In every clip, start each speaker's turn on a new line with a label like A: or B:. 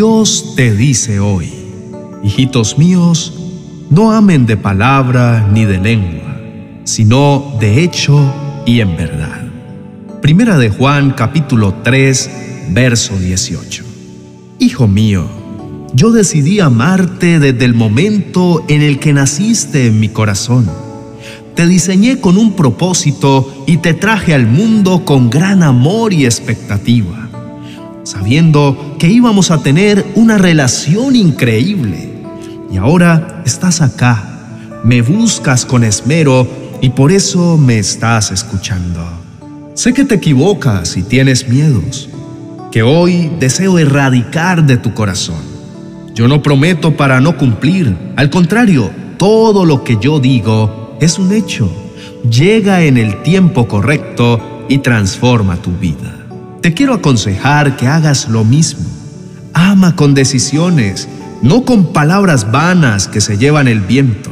A: Dios te dice hoy, hijitos míos, no amen de palabra ni de lengua, sino de hecho y en verdad. Primera de Juan capítulo 3, verso 18. Hijo mío, yo decidí amarte desde el momento en el que naciste en mi corazón. Te diseñé con un propósito y te traje al mundo con gran amor y expectativa, sabiendo que íbamos a tener una relación increíble. Y ahora estás acá, me buscas con esmero y por eso me estás escuchando. Sé que te equivocas y tienes miedos, que hoy deseo erradicar de tu corazón. Yo no prometo para no cumplir, al contrario, todo lo que yo digo es un hecho. Llega en el tiempo correcto y transforma tu vida. Te quiero aconsejar que hagas lo mismo. Ama con decisiones, no con palabras vanas que se llevan el viento,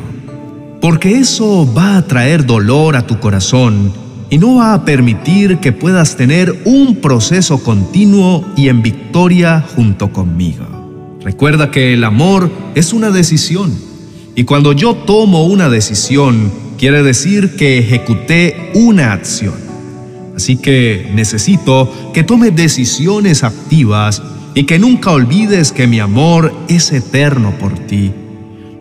A: porque eso va a traer dolor a tu corazón y no va a permitir que puedas tener un proceso continuo y en victoria junto conmigo. Recuerda que el amor es una decisión y cuando yo tomo una decisión quiere decir que ejecuté una acción. Así que necesito que tomes decisiones activas y que nunca olvides que mi amor es eterno por ti.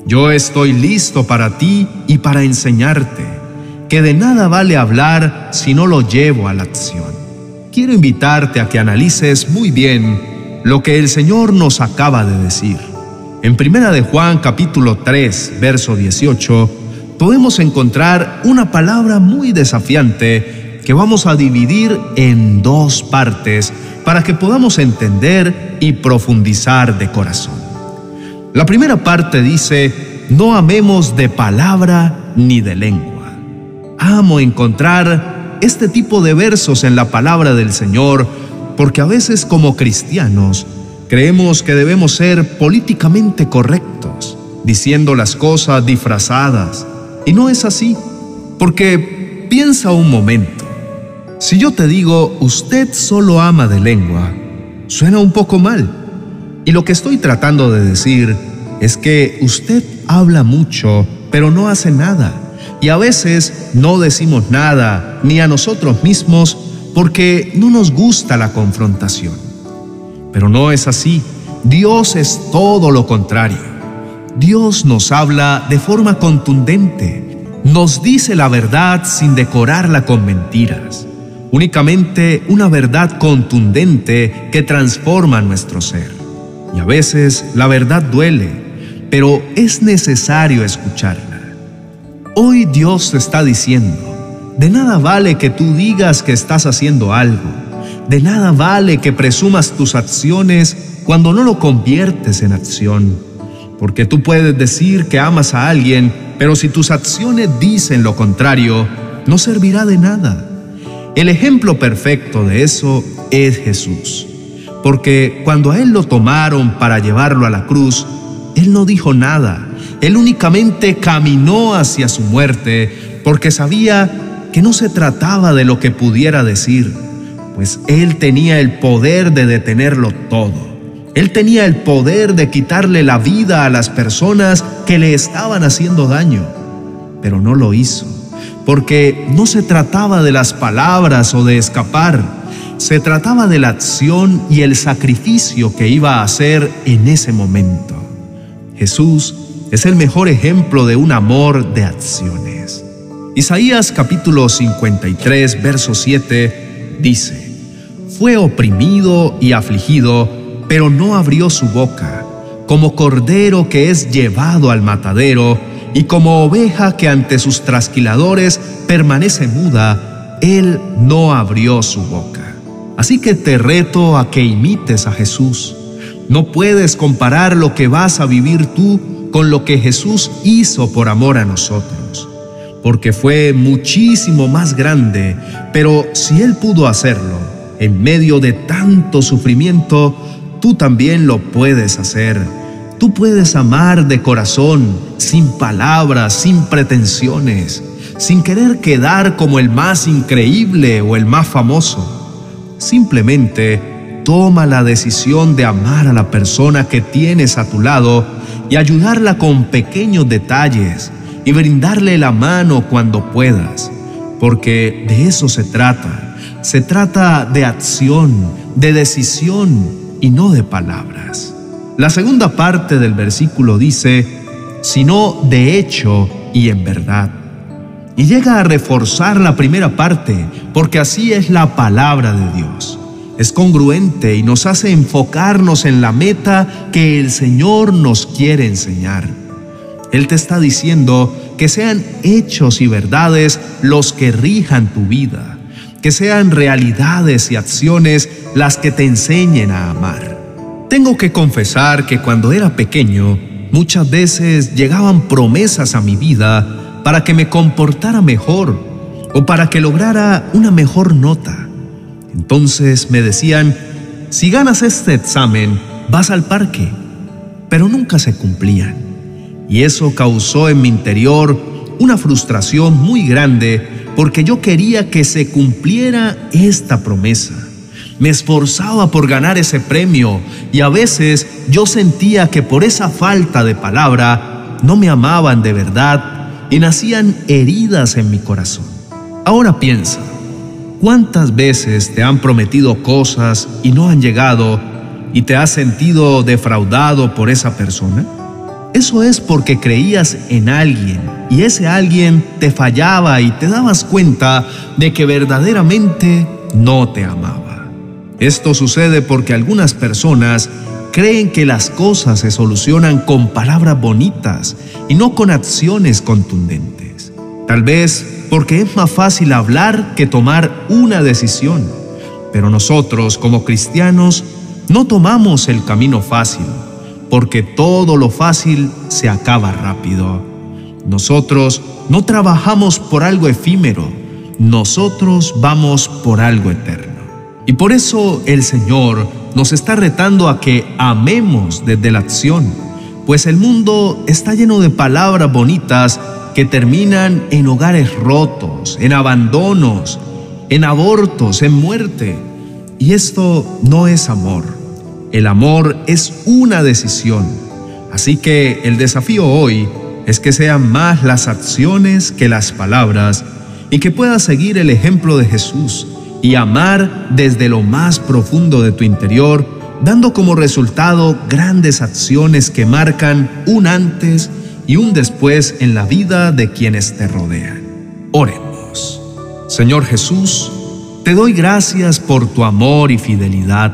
A: Yo estoy listo para ti y para enseñarte que de nada vale hablar si no lo llevo a la acción. Quiero invitarte a que analices muy bien lo que el Señor nos acaba de decir. En Primera de Juan capítulo 3, verso 18, podemos encontrar una palabra muy desafiante que vamos a dividir en dos partes para que podamos entender y profundizar de corazón. La primera parte dice, no amemos de palabra ni de lengua amo encontrar este tipo de versos en la palabra del Señor, porque a veces como cristianos creemos que debemos ser políticamente correctos, diciendo las cosas disfrazadas. Y no es así, porque piensa un momento. Si yo te digo, usted solo ama de lengua, suena un poco mal. Y lo que estoy tratando de decir es que usted habla mucho, pero no hace nada y a veces no decimos nada ni a nosotros mismos porque no nos gusta la confrontación. Pero no es así. Dios es todo lo contrario. Dios nos habla de forma contundente. Nos dice la verdad sin decorarla con mentiras. Únicamente una verdad contundente que transforma nuestro ser. Y a veces la verdad duele, pero es necesario escucharla. Hoy Dios está diciendo, de nada vale que tú digas que estás haciendo algo, de nada vale que presumas tus acciones cuando no lo conviertes en acción, porque tú puedes decir que amas a alguien, pero si tus acciones dicen lo contrario, no servirá de nada. El ejemplo perfecto de eso es Jesús, porque cuando a Él lo tomaron para llevarlo a la cruz, Él no dijo nada, él únicamente caminó hacia su muerte porque sabía que no se trataba de lo que pudiera decir, pues Él tenía el poder de detenerlo todo. Él tenía el poder de quitarle la vida a las personas que le estaban haciendo daño, pero no lo hizo, porque no se trataba de las palabras o de escapar, se trataba de la acción y el sacrificio que iba a hacer en ese momento. Jesús es el mejor ejemplo de un amor de acciones. Isaías capítulo 53, verso 7 dice, Fue oprimido y afligido, pero no abrió su boca, como cordero que es llevado al matadero, y como oveja que ante sus trasquiladores permanece muda, él no abrió su boca. Así que te reto a que imites a Jesús. No puedes comparar lo que vas a vivir tú con lo que Jesús hizo por amor a nosotros, porque fue muchísimo más grande, pero si Él pudo hacerlo en medio de tanto sufrimiento, tú también lo puedes hacer. Tú puedes amar de corazón, sin palabras, sin pretensiones, sin querer quedar como el más increíble o el más famoso. Simplemente toma la decisión de amar a la persona que tienes a tu lado y ayudarla con pequeños detalles y brindarle la mano cuando puedas, porque de eso se trata. Se trata de acción, de decisión y no de palabras. La segunda parte del versículo dice, sino de hecho y en verdad. Y llega a reforzar la primera parte, porque así es la palabra de Dios. Es congruente y nos hace enfocarnos en la meta que el Señor nos quiere enseñar. Él te está diciendo que sean hechos y verdades los que rijan tu vida, que sean realidades y acciones las que te enseñen a amar. Tengo que confesar que cuando era pequeño, muchas veces llegaban promesas a mi vida para que me comportara mejor o para que lograra una mejor nota. Entonces me decían, si ganas este examen, vas al parque, pero nunca se cumplían. Y eso causó en mi interior una frustración muy grande porque yo quería que se cumpliera esta promesa. Me esforzaba por ganar ese premio y a veces yo sentía que por esa falta de palabra no me amaban de verdad y nacían heridas en mi corazón. Ahora piensa, ¿cuántas veces te han prometido cosas y no han llegado y te has sentido defraudado por esa persona? Eso es porque creías en alguien y ese alguien te fallaba y te dabas cuenta de que verdaderamente no te amaba. Esto sucede porque algunas personas creen que las cosas se solucionan con palabras bonitas y no con acciones contundentes. Tal vez porque es más fácil hablar que tomar una decisión. Pero nosotros como cristianos no tomamos el camino fácil, porque todo lo fácil se acaba rápido. Nosotros no trabajamos por algo efímero, nosotros vamos por algo eterno. Y por eso el Señor nos está retando a que amemos desde la acción, pues el mundo está lleno de palabras bonitas que terminan en hogares rotos, en abandonos, en abortos, en muerte. Y esto no es amor. El amor es una decisión. Así que el desafío hoy es que sean más las acciones que las palabras y que puedas seguir el ejemplo de Jesús y amar desde lo más profundo de tu interior, dando como resultado grandes acciones que marcan un antes y un después en la vida de quienes te rodean. Oremos. Señor Jesús, te doy gracias por tu amor y fidelidad.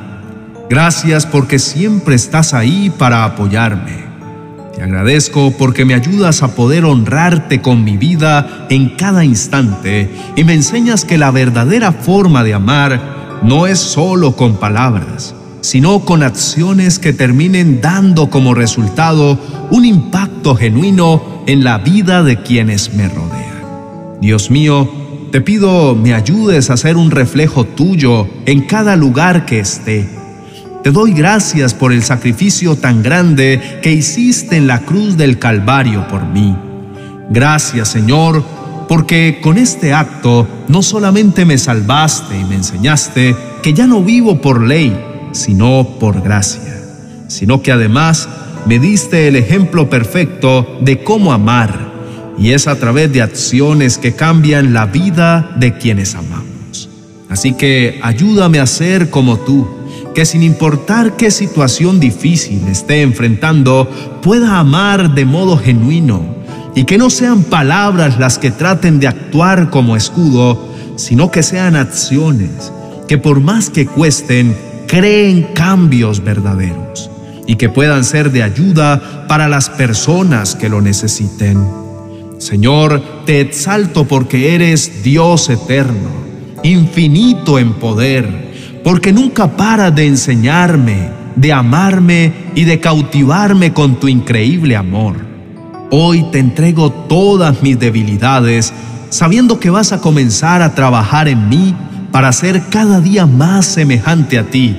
A: Gracias porque siempre estás ahí para apoyarme. Agradezco porque me ayudas a poder honrarte con mi vida en cada instante y me enseñas que la verdadera forma de amar no es solo con palabras, sino con acciones que terminen dando como resultado un impacto genuino en la vida de quienes me rodean. Dios mío, te pido me ayudes a ser un reflejo tuyo en cada lugar que esté te doy gracias por el sacrificio tan grande que hiciste en la cruz del Calvario por mí. Gracias, Señor, porque con este acto no solamente me salvaste y me enseñaste que ya no vivo por ley, sino por gracia, sino que además me diste el ejemplo perfecto de cómo amar, y es a través de acciones que cambian la vida de quienes amamos. Así que ayúdame a ser como tú que sin importar qué situación difícil esté enfrentando, pueda amar de modo genuino y que no sean palabras las que traten de actuar como escudo, sino que sean acciones que por más que cuesten, creen cambios verdaderos y que puedan ser de ayuda para las personas que lo necesiten. Señor, te exalto porque eres Dios eterno, infinito en poder porque nunca para de enseñarme, de amarme y de cautivarme con tu increíble amor. Hoy te entrego todas mis debilidades, sabiendo que vas a comenzar a trabajar en mí para ser cada día más semejante a ti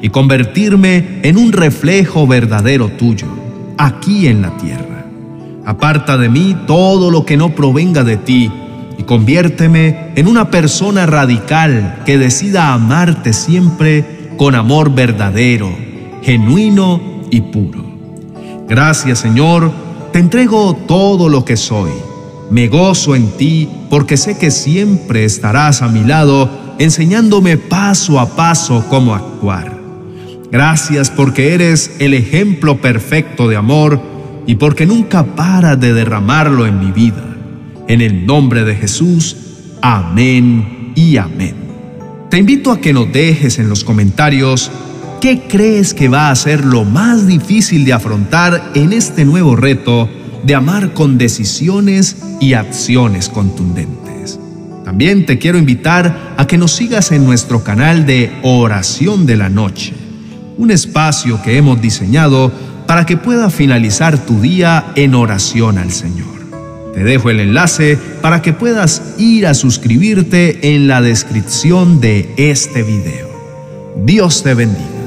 A: y convertirme en un reflejo verdadero tuyo, aquí en la tierra. Aparta de mí todo lo que no provenga de ti conviérteme en una persona radical que decida amarte siempre con amor verdadero, genuino y puro. Gracias Señor, te entrego todo lo que soy. Me gozo en ti porque sé que siempre estarás a mi lado enseñándome paso a paso cómo actuar. Gracias porque eres el ejemplo perfecto de amor y porque nunca paras de derramarlo en mi vida. En el nombre de Jesús, amén y amén. Te invito a que nos dejes en los comentarios qué crees que va a ser lo más difícil de afrontar en este nuevo reto de amar con decisiones y acciones contundentes. También te quiero invitar a que nos sigas en nuestro canal de Oración de la Noche, un espacio que hemos diseñado para que pueda finalizar tu día en oración al Señor. Te dejo el enlace para que puedas ir a suscribirte en la descripción de este video. Dios te bendiga.